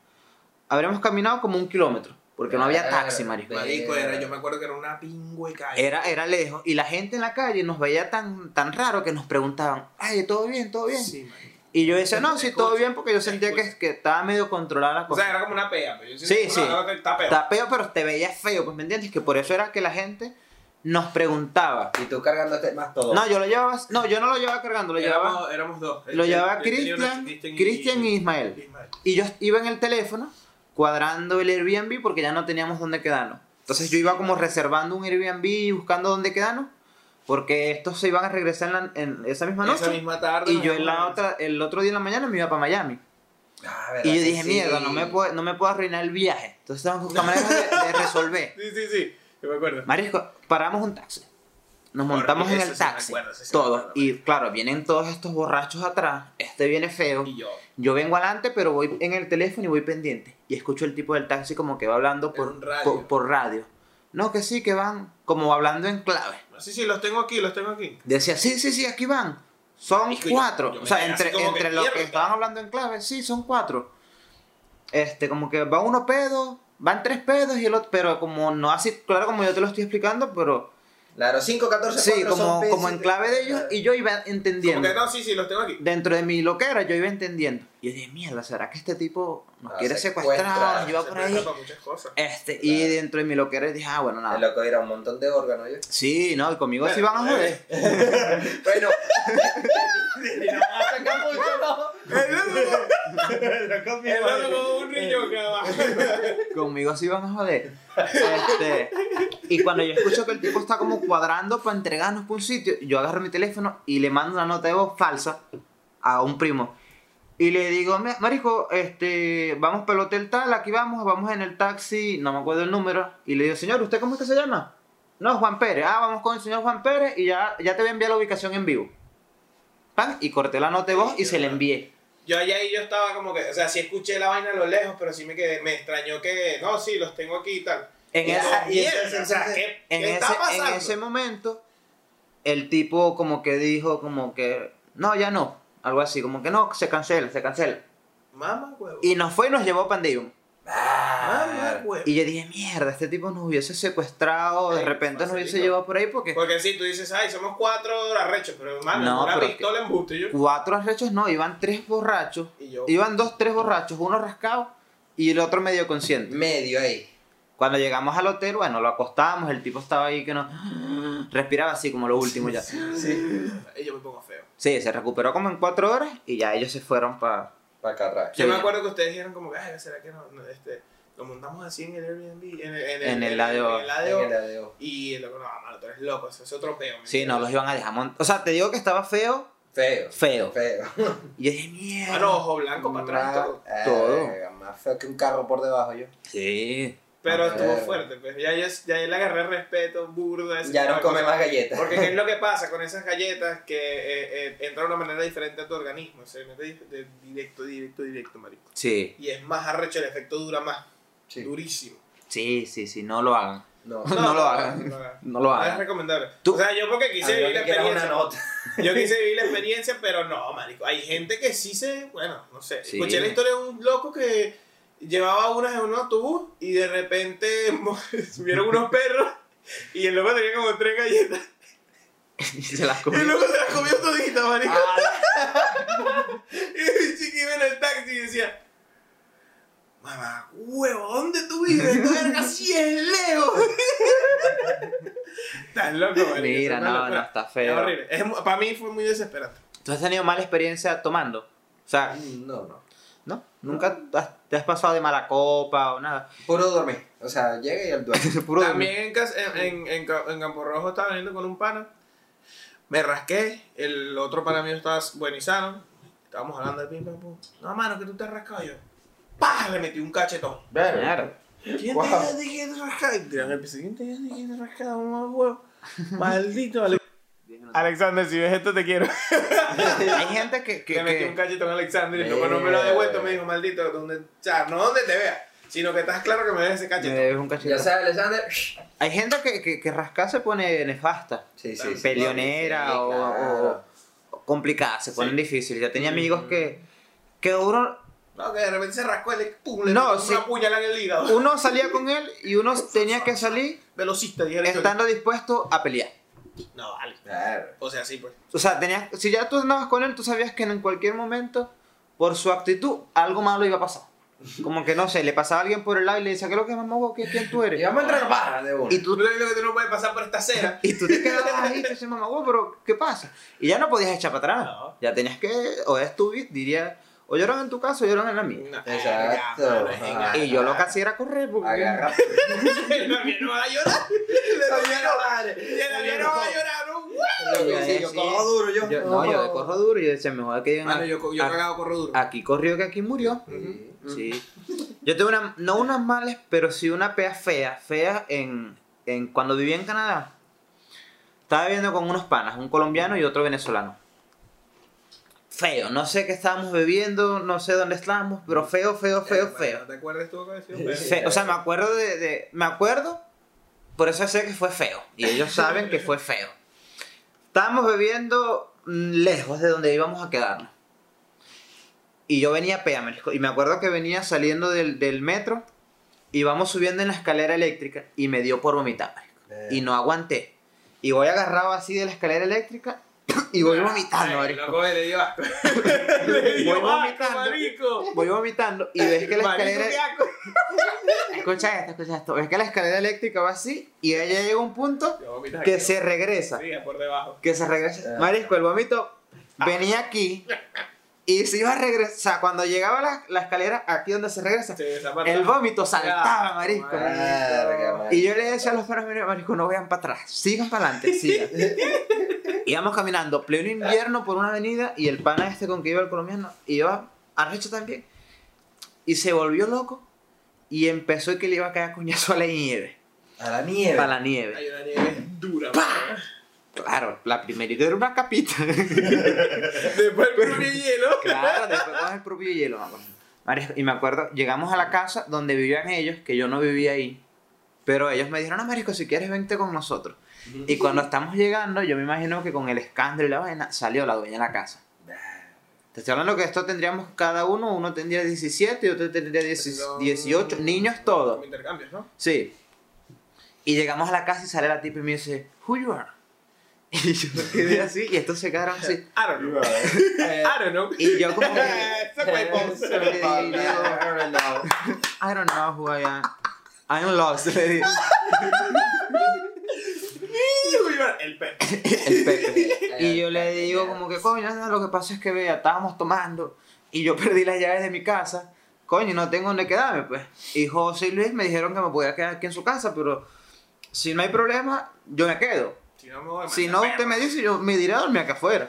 Habríamos caminado como un kilómetro, porque no había taxi, marico. Marico, era, yo me acuerdo que era una pingüe calle. Era, era lejos. Y la gente en la calle nos veía tan, tan raro que nos preguntaban, ay, ¿todo bien? ¿Todo bien? Sí. Y yo decía, no, sí, todo bien, porque yo sentía que, que estaba medio controlada la O cosa. sea, era como una pea. Pero yo Sí, sí. Está peor. Está feo, pero te veía feo, pues me entiendes, que por eso era que la gente nos preguntaba. Y tú cargándote más todo. No, yo lo llevaba, no, yo no lo llevaba cargando, lo llevaba, Éramos, éramos dos. lo llevaba Cristian, Cristian y Ismael. Ismael. Y yo iba en el teléfono cuadrando el Airbnb porque ya no teníamos dónde quedarnos. Entonces yo iba como reservando un Airbnb y buscando dónde quedarnos porque estos se iban a regresar en, la- en esa misma noche. Esa misma tarde. y yo en la otra, el otro día en la mañana me iba para Miami. Ah, ¿verdad Y yo dije, sí? mierda, no me, puedo, no me puedo arruinar el viaje. Entonces que buscar maneras de, de resolver. Sí, sí, sí. Yo me acuerdo. Marisco, paramos un taxi. Nos montamos en el taxi. acuerdo, Todos. acuerdo, Y claro, vienen todos estos borrachos atrás. Este viene feo. Y yo. Yo vengo adelante, pero voy en el teléfono y voy pendiente. Y escucho el tipo del taxi como que va hablando por un radio. por, por radio. No, que sí, que van como hablando en clave. Sí, sí, los tengo aquí, los tengo aquí. Decía, sí, sí, sí, aquí van. Son cuatro. yo o sea, entre, como que entre los que estaban hablando en clave, sí, son cuatro. Este, como que va uno pedo, van tres pedos y el otro, pero como no así, claro, como yo te lo estoy explicando, pero Claro, 5, 14, sí, 4 como, son como en clave de ellos, y yo iba Como entendiendo. que no, sí, sí, los tengo aquí. Dentro de mi loquera, yo iba entendiendo. Y yo dije, mierda, ¿será que este tipo nos quiere secuestra, secuestrar? Nos lleva Se por ahí. cosas. Este, y dentro de mi loquera dije, ah, bueno, El nada. loco era un montón de órganos, ¿yo? Sí, no, y conmigo sí Bueno, van a joder. Bueno, y no sacar mucho, ¿no? El loco un riñón abajo. Conmigo sí van a joder. Este, y cuando yo escucho que el tipo está como cuadrando para entregarnos por un sitio, yo agarro mi teléfono y le mando una nota de voz falsa a un primo. Y le digo, "Mi- Marico, este, vamos para el hotel tal, aquí vamos, vamos en el taxi, no me acuerdo el número. Y le digo, señor, ¿usted cómo es que se llama? No, Juan Pérez. Ah, vamos con el señor Juan Pérez y ya, ya te voy a enviar la ubicación en vivo. Pan, y corté la nota de voz y se la envié. Yo allá ahí yo estaba como que, o sea, sí escuché la vaina a lo lejos, pero sí me quedé, me extrañó que, no, sí, los tengo aquí y tal. En Y ese, mierda, entonces- o sea, ¿qué, en qué ese, está pasando? en ese momento, el tipo como que dijo como que, no, ya no, algo así, como que no, se cancela, se cancela. Mamá, huevo. Y nos fue y nos llevó a Pandium. Mamá, huevo. Y yo dije, mierda, este tipo nos hubiese secuestrado, de Ay, repente nos hubiese facilito. llevado por ahí porque Porque si tú dices, ay, somos cuatro arrechos, pero hermano, No, una pero pistola en buste yo. cuatro arrechos no, iban tres borrachos, Y yo, iban dos, tres borrachos, uno rascado y el otro medio consciente. Medio ahí. Cuando llegamos al hotel, bueno, lo acostamos, el tipo estaba ahí que no respiraba así como lo último ya. Sí. yo me pongo feo. Sí, se recuperó como en cuatro horas y ya ellos se fueron para... Para acá atrás. Sí. Yo me acuerdo que ustedes dijeron como que, ay, ¿será que no, no, este, lo montamos así en el Airbnb? En el, en En el ADO. En el ADO. En el ADO. Y el loco, no, mano, tú eres loco, eso es otro peo. Sí, no, los iban a dejar mont- O sea, te digo que estaba feo, Feo. feo. Feo. Y yo dije, mierda. Ah, no, ojo blanco para atrás. Todo. eh, Más feo que un carro por debajo, yo. Sí. Pero estuvo fuerte, pues. Ya, ya, ya le agarré respeto, burda. ese Ya no come más galletas. Porque ¿qué es lo que pasa con esas galletas? Que eh, eh, entra de una manera diferente a tu organismo. Se mete de directo, directo, directo, marico. Sí, Y es más arrecho, el efecto dura más. Sí. Durísimo. sí, sí, sí, no lo hagan. No. No lo hagan. no lo hagan. No lo No es hagan. recomendable. Tú- O sea, yo porque quise vivir la una experiencia. nota. Yo quise vivir la experiencia, pero no, marico. Hay gente que sí se. Bueno, no sé. Sí. Escuché la historia de un loco que llevaba unas en un autobús y de repente subieron unos perros y el loco tenía como tres galletas. Y se las Y comió. el loco se las comió toditas, marico. Ah, Y el chico iba en el taxi y decía. Mamá, huevo, ¿dónde tú vives? Esta verga sí es lejos. Estás loco, marico. Mira, no, no, está Es feo. horrible. Es para mí fue muy desesperante. ¿Tú has tenido mala experiencia tomando? O sea, No, no. ¿Nunca has- te has pasado de mala copa o nada? Puro dormir. O sea, llega y al duerme. Puro También en, en, en, en, Ca- en Campo Rojo estaba viniendo con un pana. Me rasqué. El otro pana mío estaba y sano. Estábamos hablando de pim pam pum. No, mano, que tú te has rascado yo. ¡Pah! Le metí un cachetón. Mierda. ¿Quién Wow. te el piso. ¿Quién te huevo? Maldito. vale. Una Alexander, si ves esto, te quiero. Hay gente que, que, Le metí un cachito a Alexander y luego no me lo ha devuelto. Me dijo, maldito, donde, o sea, no donde te vea, sino que estás claro que me des ese me cachito. debes un cachito. Ya sabes, Alexander. Hay gente que, que, que rascar se pone nefasta, Sí, sí, sí. peleonera Sí, o, claro. o complicada, se ponen Sí. difíciles. Yo tenía amigos que, que uno, No, que de repente se rascó el pum, le No, sí. una puñalada en el hígado. uno salía con él y uno tenía que salir Velocista, dije estando dispuesto a pelear. No, vale. Claro. O sea, sí, pues. O sea, tenías, si ya tú andabas con él, tú sabías que en cualquier momento, por su actitud, algo malo iba a pasar. Como que no sé, le pasaba a alguien por el lado y le decía, ¿qué es lo que mamá? ¿Qué, ¿Quién tú Y eres? vamos a entrar para de uno. Y Tú digo que tú no puedes pasar por esta acera. y tú te quedabas ahí y te decías, mamá, "Huevo, pero ¿qué pasa? Y ya no podías echar para atrás. No. Ya tenías que, o es tu vida, diría, o lloran en tu caso o lloran en la mía. No, Exacto. mano, Ah. Y yo lo que hacía era correr porque... Agarra. El avión no va a llorar. El avión no va a el avión no va a llorar. ¿no? Yo Sí, yo corro duro, yo. yo- no, yo corro duro y yo decía, mejor que Mano, yo, yo a- cagado corro duro. aquí corrió que aquí murió. Sí. Sí. Yo tuve una, no unas males, pero sí una pea fea, fea en, en cuando vivía en Canadá. Estaba viviendo con unos panas, un colombiano y otro venezolano. Feo, no sé qué estábamos bebiendo, no sé dónde estábamos, pero feo, feo, feo, Eh, feo. ¿No te acuerdas tú que Sí. decía? Fe- o sea, me acuerdo de, de- Me acuerdo, por eso sé que fue feo. Y ellos saben que fue feo. Estábamos bebiendo mm, lejos de donde íbamos a quedarnos. Y yo venía pea, Y me acuerdo que venía saliendo del, del metro. Íbamos subiendo en la escalera eléctrica y me dio por vomitar, marisco. Y no aguanté. Y voy agarrado así de la escalera eléctrica y voy vomitando, Ay, marisco. loco, le dio asco. Le dio Voy asco, vomitando. marico. Voy vomitando y ves que la Marico, escalera... Escucha esto, escucha esto. Ves que la escalera eléctrica va así y ella llega a un punto que aquí. se regresa. Sí, por debajo. Que se regresa. Ah. Marisco, el vómito venía aquí y se iba a regresar. O sea, cuando llegaba la, la escalera aquí donde se regresa, Sí, el vómito saltaba, Ah, marisco. Marico. Y yo le decía a los perros, "Mira, marisco, no vean para atrás, sigan para adelante, sigan. Íbamos caminando pleno invierno por una avenida y el pana este con que iba el colombiano iba arrecho también. Y se volvió loco y empezó que le iba a caer coñazo a la nieve. A la nieve. Para la nieve. Hay una nieve dura. mano. Claro, la primerita era una capita. Después el propio hielo. claro, después con el propio hielo. mamá. Y me acuerdo, llegamos a la casa donde vivían ellos, que yo no vivía ahí. Pero ellos me dijeron, no, Marisco, si quieres vente con nosotros. Y cuando estamos llegando, yo me imagino que con el escándalo y la vaina, salió la dueña de la casa. Te estoy hablando que esto tendríamos cada uno, uno tendría 17 y otro tendría 10 No. 18, niños todos. Intercambios, ¿no? Sí. Y llegamos a la casa y sale la tipa y me dice, Who you are? Y yo me quedé así y estos se quedaron así. I don't know. Eh, I don't know. Y yo como que. I don't know who I am. I'm lost, le El perro. El Pepe. Y yo le digo como que, coño, no, lo que pasa es que vea, estábamos tomando y yo perdí las llaves de mi casa. Coño, no tengo dónde quedarme, pues. Y José y Luis me dijeron que me podía quedar aquí en su casa, pero si no hay problema, yo me quedo. Si no, me voy a Si no, usted me dice, yo me diré a dormir acá afuera.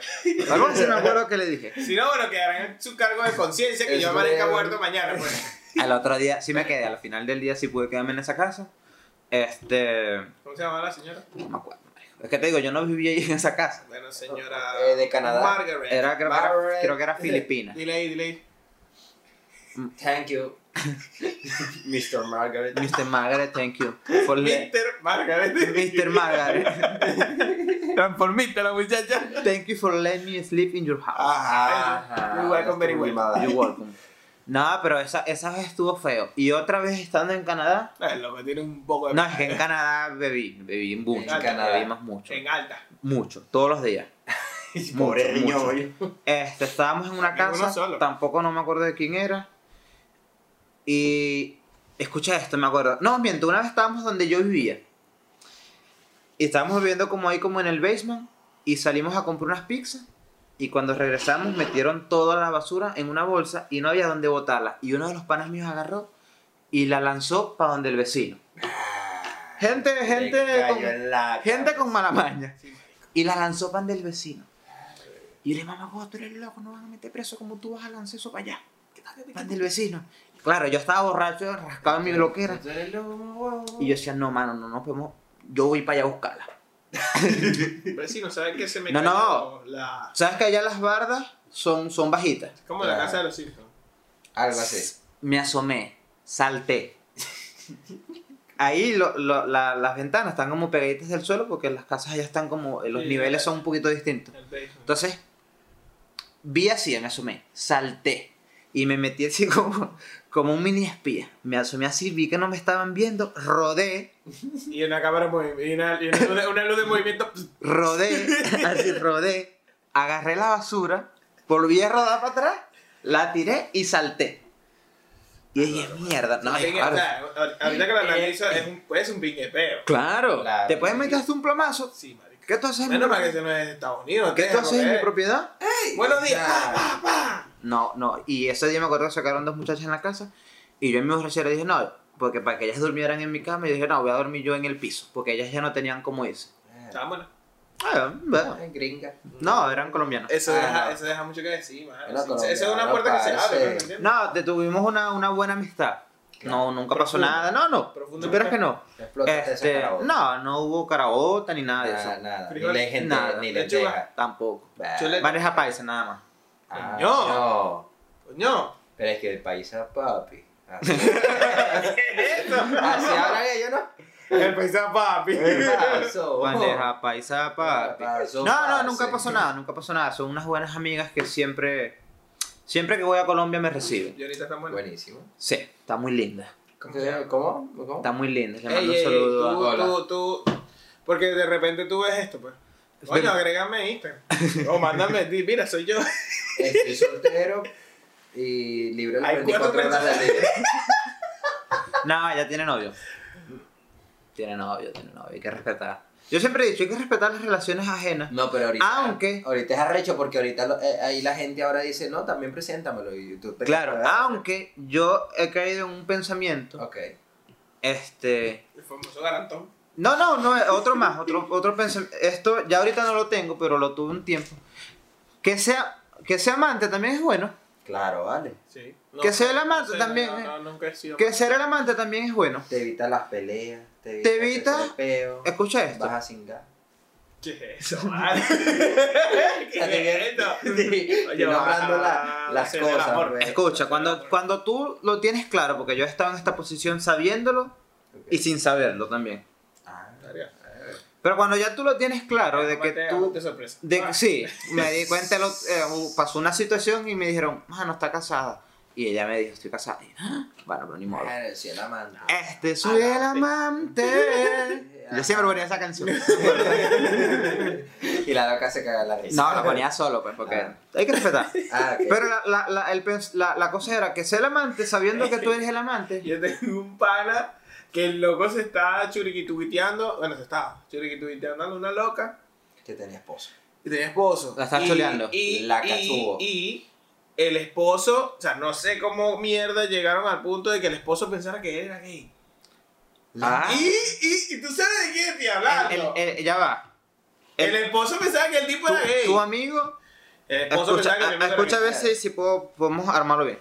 Algo así me acuerdo que le dije. Si no, bueno, quedarán en su cargo de conciencia que yo amanezca muerto mañana, pues. Al otro día sí me quedé, al final del día sí pude quedarme en esa casa. Este. ¿Cómo se llama la señora? No me acuerdo. Es que te digo, yo no vivía ahí en esa casa. Bueno, señora. Eh, de Canadá. Margaret. Era, creo, que era, Margaret. creo que era Filipina. Dile ahí, dile ahí. Thank you. Mr. Margaret. Mr. Margaret, thank you. For Mr. Margaret. Mr. Margaret, Transformista la muchacha. thank you for letting me sleep in your house. Ajá. You're welcome, very welcome. You're welcome. No, pero esa, esa vez estuvo feo. Y otra vez estando en Canadá. El loco tiene un poco de. No, es que en Canadá bebí, bebí mucho. En Canadá. Bebimos mucho. En alta. Mucho, todos los días. Pobre niño. Este, estábamos en una casa, solo. tampoco no me acuerdo de quién era. Y escucha esto, me acuerdo. No, miento, una vez estábamos donde yo vivía. Y estábamos viviendo como ahí como en el basement y salimos a comprar unas pizzas y cuando regresamos metieron toda la basura en una bolsa y no había dónde botarla. Y uno de los panas míos agarró y la lanzó para donde el vecino. Gente, gente Le cayó con, la gente con mala maña. Sí. Y la lanzó para donde el vecino. Y yo le dije, mamá, vos, tú eres loco, no van a meter preso como tú vas a lanzar eso para allá. Para donde el vecino. Claro, yo estaba borracho, rascaba en mi bloquera. Y yo decía, no, mano, no nos podemos. Yo voy para allá a buscarla. Vecino, ¿sabes qué se me No, no. La... ¿Sabes que allá las bardas son, son bajitas? Como la Claro. casa de los circos. Algo así. Me asomé, salté. Ahí lo- lo- la- las ventanas están como pegaditas del suelo porque las casas allá están como, los Sí, niveles son un poquito distintos. El basement. Entonces, vi así, me asomé, salté y me metí así como, como un mini espía. Me asomé así, vi que no me estaban viendo, rodé, Y una cámara. Y una, y una luz de- una luz de movimiento. rodé, así rodé, agarré la basura, volví a rodar para atrás, la tiré y salté. Y dije, mierda, no, Pingue- claro. ahorita que lo analizo, es un, es un pinguepeo. Claro, Claro, te puedes meter hasta un plomazo. Sí, marico. ¿Qué tú haces Menos mal que ese no es Estados Unidos. ¿Qué tú haces en mi propiedad? Buenos días. Pa, pa. No, no. Y ese día me acuerdo que sacaron dos muchachas en la casa. Y yo en mi borrachera dije, no, porque para que ellas durmieran en mi cama, yo dije, no, voy a dormir yo en el piso. Porque ellas ya no tenían como irse. Ah, bueno. Gringa. No, eran colombianas. Eso, Ah, deja, no. eso deja mucho que decir, Sí, Esa es una no puerta que se abre, ¿me entiendes? No, te tuvimos una, una buena amistad. No, nunca pasó nada. No, no. Profunda ¿Tú crees que no? Este, no, no hubo carabota ni nada de Nada, eso. nada. Ni Frijol, le gente, nada. ni Lechuga. lenteja. Tampoco. Bandeja paisa nada más. Ah, no. Coño. Pero es que el país es papi. Así, así hablan ellos, ¿no? El paisa papi. Paso. Bandeja paisa, papi. Paso, No, no, nunca pasó nada, nunca pasó nada. Son unas buenas amigas que siempre, siempre que voy a Colombia me reciben. Y ahorita están buenas. Buenísimo. Sí, está muy linda. ¿Cómo? ¿Cómo? ¿Cómo? Está muy linda. Le Ey, mando un ey, saludo a... tú, tú, tú, porque de repente tú ves esto, pues. Espera. agrégame a Instagram. O mándame, di, mira, soy yo. Estoy soltero y libre las Hay 24 cuatro horas del día. No, ya tiene novio. Tiene novio, tiene novio, hay que respetar. Yo siempre he dicho, hay que respetar las relaciones ajenas. No, pero ahorita. Aunque- Ahorita es arrecho porque ahorita lo- eh, ahí la gente ahora dice, no, también preséntamelo. Y tú te Claro, aunque yo he caído en un pensamiento, Ok. este... El famoso garantón. No, no, no, otro más, otro, otro pensamiento. Esto ya ahorita no lo tengo, pero lo tuve un tiempo. Que sea, que sea amante también es bueno. Claro, vale. Sí. Que sea el amante también, No, no, nunca he sido. Que ser el amante también es bueno. Te evita las peleas. Te evita. Te evita- peo, Escucha esto. Vas a cingar. ¿Qué es eso, vale? ¿Qué Ya te es esto? Estoy Oye, nombrando va, la- las el cosas. amor. pues. Escucha, cuando, cuando tú lo tienes claro, porque yo he estado en esta posición sabiéndolo y sin saberlo también. Ah. Pero cuando ya tú lo tienes claro de que tú... sorpresa. De, Ah. sí, me di cuenta, lo- eh, pasó una situación y me dijeron, ah, no está casada. Y ella me dijo, estoy casada. Y, "Ah, bueno, pero ni modo. El amante. Este soy el amante. Yo siempre ponía esa canción. y la loca se caga la risa. No, la ponía solo, pues, porque Ah. hay que respetar. Ah, ok. Pero la, la, la, el la cosa era que ser el amante, sabiendo que tú eres el amante, Yo tengo un pana que el loco se está churiquituiteando. Bueno, se estaba churiquituiteando a una loca. Que tenía esposo. Y tenía esposo. La está choleando. Y, La cachugo. Y, el esposo, o sea, no sé cómo mierda llegaron al punto de que el esposo pensara que él era gay. Ah. Y, y, y tú sabes de quién estoy hablando. el- el- ya va. El, El- esposo pensaba que el tipo tu, era gay. tu amigo, el esposo escucha, pensaba que el tipo a- era escucha a si, si puedo, podemos armarlo bien.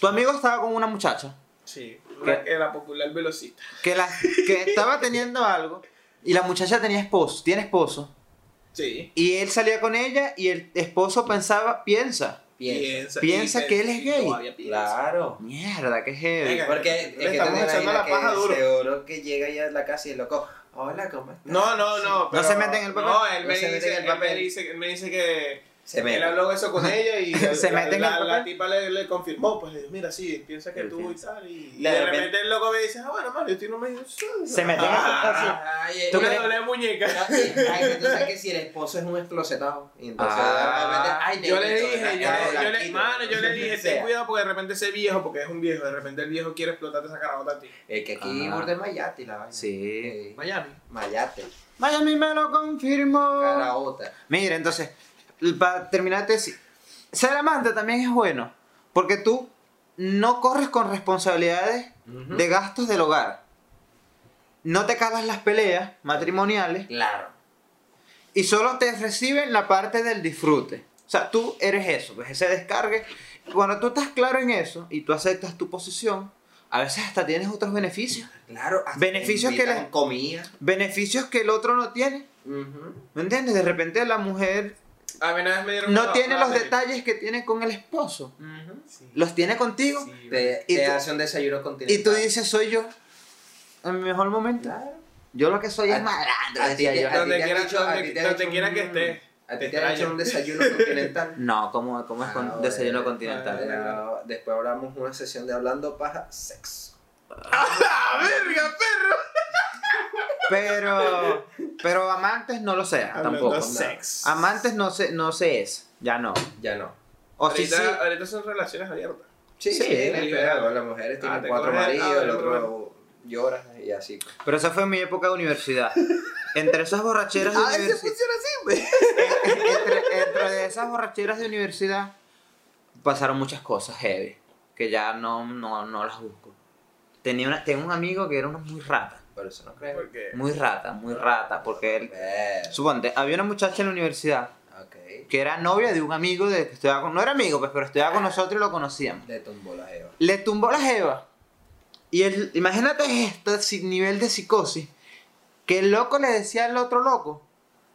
Tu amigo estaba con una muchacha Sí, La, la popular velocista. que, la, que estaba teniendo algo y la muchacha tenía esposo, tiene esposo. Sí. Y él salía con ella y el esposo pensaba, piensa, Piensa. Piensa que él es gay. Claro. mierda, qué heavy. Venga. Porque es Le que estamos echando la que paja duro. seguro que llega ya a la casa y el loco, hola, ¿cómo estás? No, no, no. pero- se mete en el papel. No, él No me, dice, él me dice que Se él mete. habló eso con ella y Se la, mete en la, el la papel. tipa le, le confirmó, pues le dijo, mira, sí, piensa que Él tú piensa. y tal. Y, y De repente- repente el loco me dice, ah, bueno, Mario, tú no me dices. Se mete en el ¿Tú crees? me duele muñeca. Ay, tú sabes que si el esposo es un explosetado. Y entonces, Ah. de repente, ay, Yo le dije, yo yo le, mano, yo le dije, ten cuidado porque de repente ese viejo, porque es un viejo, de repente el viejo quiere explotarte esa carabota a ti. Es que aquí Ah. burde Mayate la vaina. Sí. Miami. Mayate, Miami me lo confirmó. caraota. Mira, entonces, para terminar de decir, ser amante también es bueno, porque tú no corres con responsabilidades de gastos del hogar. No te cagas las peleas matrimoniales Claro. y solo te reciben la parte del disfrute. O sea, tú eres eso, pues ese descargue. Cuando tú estás claro en eso y tú aceptas tu posición, a veces hasta tienes otros beneficios. Claro, hasta Beneficios que le- comida. Beneficios que el otro no tiene. ¿Me entiendes? De repente la mujer A mí una vez me dieron no una- tiene una los serie. detalles que tiene con el esposo. Ujú. Sí. Los tiene contigo. Sí, Te, Y te tú- hace un desayuno continental. Y tú dices, soy yo. En mi mejor momento. Claro. Yo lo que soy A- es malandro, a ti yo. a Donde quiera, a que un- esté. A ti Te te han hecho un desayuno continental. No, ¿cómo, cómo es con Ah, desayuno continental? Pero después hablamos una sesión de hablando paja, sexo. ¡Ah, verga, perro! Pero, pero amantes no lo sea, Hablando tampoco. sex. Amantes no se, no se es, ya no. Ya no. O si sí, ahorita, ahorita son relaciones abiertas. Sí, Sí, sí, liberado. Las mujeres tienen Ah, cuatro maridos, ah, el otro llora y así. pero esa fue mi época de universidad. Entre esas borracheras de Ah, universidad. funciona así, güey. entre, entre esas borracheras de universidad pasaron muchas cosas heavy que ya no, no, no las busco. Tenía una, tengo un amigo que era uno muy rata, Por eso no creo. Porque muy rata, muy rata, porque él, Ver. suponte, había una muchacha en la universidad que era novia de un amigo de que estudiaba con, no era amigo, pues, pero estudiaba con nosotros y lo conocíamos. Le tumbó la jeva. Le tumbó la jeva. Y él, imagínate este nivel de psicosis, que el loco le decía al otro loco,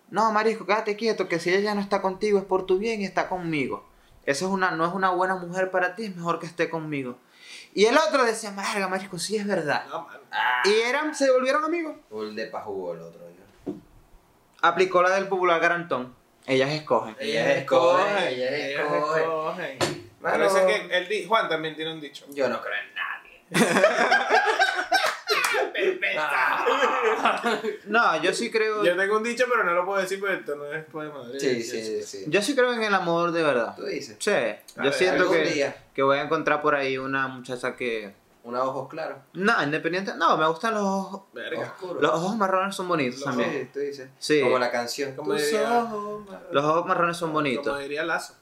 no, marisco, quédate quieto, que si ella ya no está contigo es por tu bien y está conmigo. Eso es una, no es una buena mujer para ti, es mejor que esté conmigo. Y el otro decía, marga, marisco, sí es verdad. No, mano. Y eran, se volvieron amigos. Full de pa' jugó el otro. ¿no? Aplicó la del popular garantón. Ellas escogen. Ellas Ellas escogen, escogen, ellas escogen. escogen. Mano. Parece que el di- Juan también tiene un dicho. Yo no creo en nadie. No, yo sí creo. Yo tengo un dicho, pero no lo puedo decir porque esto no es poema de Sí, sí, sí. Yo sí creo en el amor de verdad. Tú dices. Sí, yo ver, siento que, día. que voy a encontrar por ahí una muchacha que. Una ojos claros. No, independiente. No, me gustan los ojos. Verga. Oscuros. Los ojos marrones son bonitos Los también. Sí, tú dices. Sí. Como la canción. Como diría- ojos marrones. Los ojos marrones son Como bonitos. diría Lazo.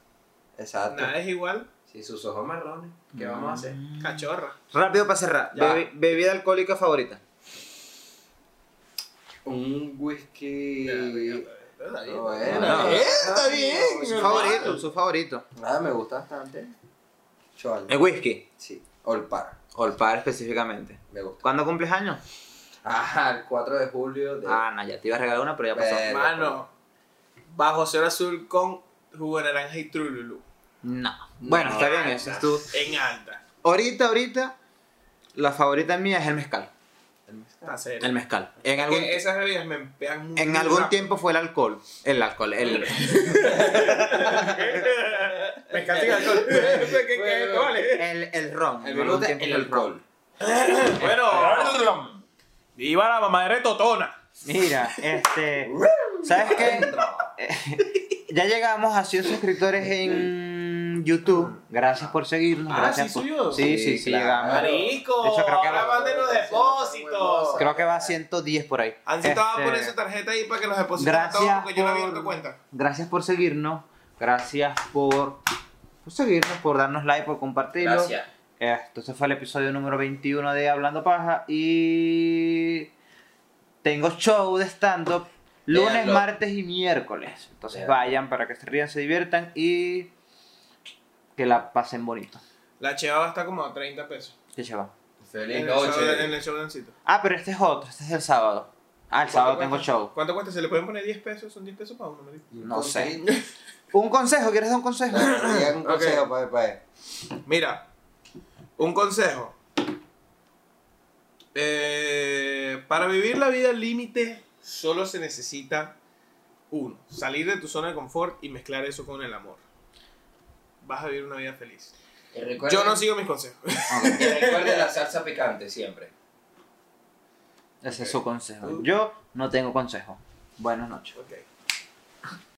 Exacto. Nada es igual. Sí, sus ojos marrones. ¿Qué vamos a hacer? Cachorra. Rápido para cerrar. Bebi- bebida alcohólica favorita. Un whisky. Está bien. Bueno, No. está bien. Su favorito, su favorito. Nada, me gusta bastante. Choal. El whisky. Sí. Olpar. Olpar específicamente. Me gusta. ¿Cuándo cumples años? Ajá, el 4 de julio de. Ah, no, ya te iba a regalar una, pero ya pasó. Verga. Mano. Bajo cero azul con jugo de naranja y trululú. No. Bueno, está bien, eso es tú. En alta. Ahorita, ahorita, la favorita mía es el mezcal. Está serio. El mezcal. En algún, esas bebidas me pegan muy en algún rápido. tiempo fue el alcohol. El alcohol. El, Mezcal sin alcohol. ¿Qué, qué, qué, qué vale? el, el ron. El algún tiempo el fue ron. alcohol. Bueno. Viva la mamadera totona. Mira, este. ¿Sabes qué? ya llegamos a 100 suscriptores en YouTube. Gracias por seguirnos. Ah, gracias ¿sí por- subió? Sí, sí, Sí, claro. Marico. De hecho, creo que ahora va- mándenos depósitos. Creo que va a 110 por ahí. Va a Este, poner su tarjeta ahí para que nos depositen gracias todo porque yo no por- abierto cuenta. Gracias por seguirnos. Gracias por, por seguirnos, por darnos like, por compartirlo. Gracias. Esto se fue el episodio número 21 de Hablando Paja y tengo show de stand-up lunes, Véanlo. martes y miércoles. Entonces Véanlo. vayan para que se rían, se diviertan y que la pasen bonito. La cheva va a estar como a 30 pesos. ¿Qué chaval? Feliz En el, show, de- en noche. el show de Ancito. Ah, pero este es otro, este es el sábado. Ah, el sábado ¿Cuánto tengo show. ¿Cuánto cuesta? ¿Se le pueden poner 10 pesos? Son 10 pesos para uno, marico. No sé. ¿Un consejo? ¿Quieres dar un consejo? Digan un consejo para para Mira, un consejo. Eh, para vivir la vida al límite solo se necesita uno, salir de tu zona de confort y mezclar eso con el amor. Vas a vivir una vida feliz. Yo no sigo mis consejos. Y recuerden la salsa picante siempre. Ese es su consejo. Yo no tengo consejo. Buenas noches. Ok.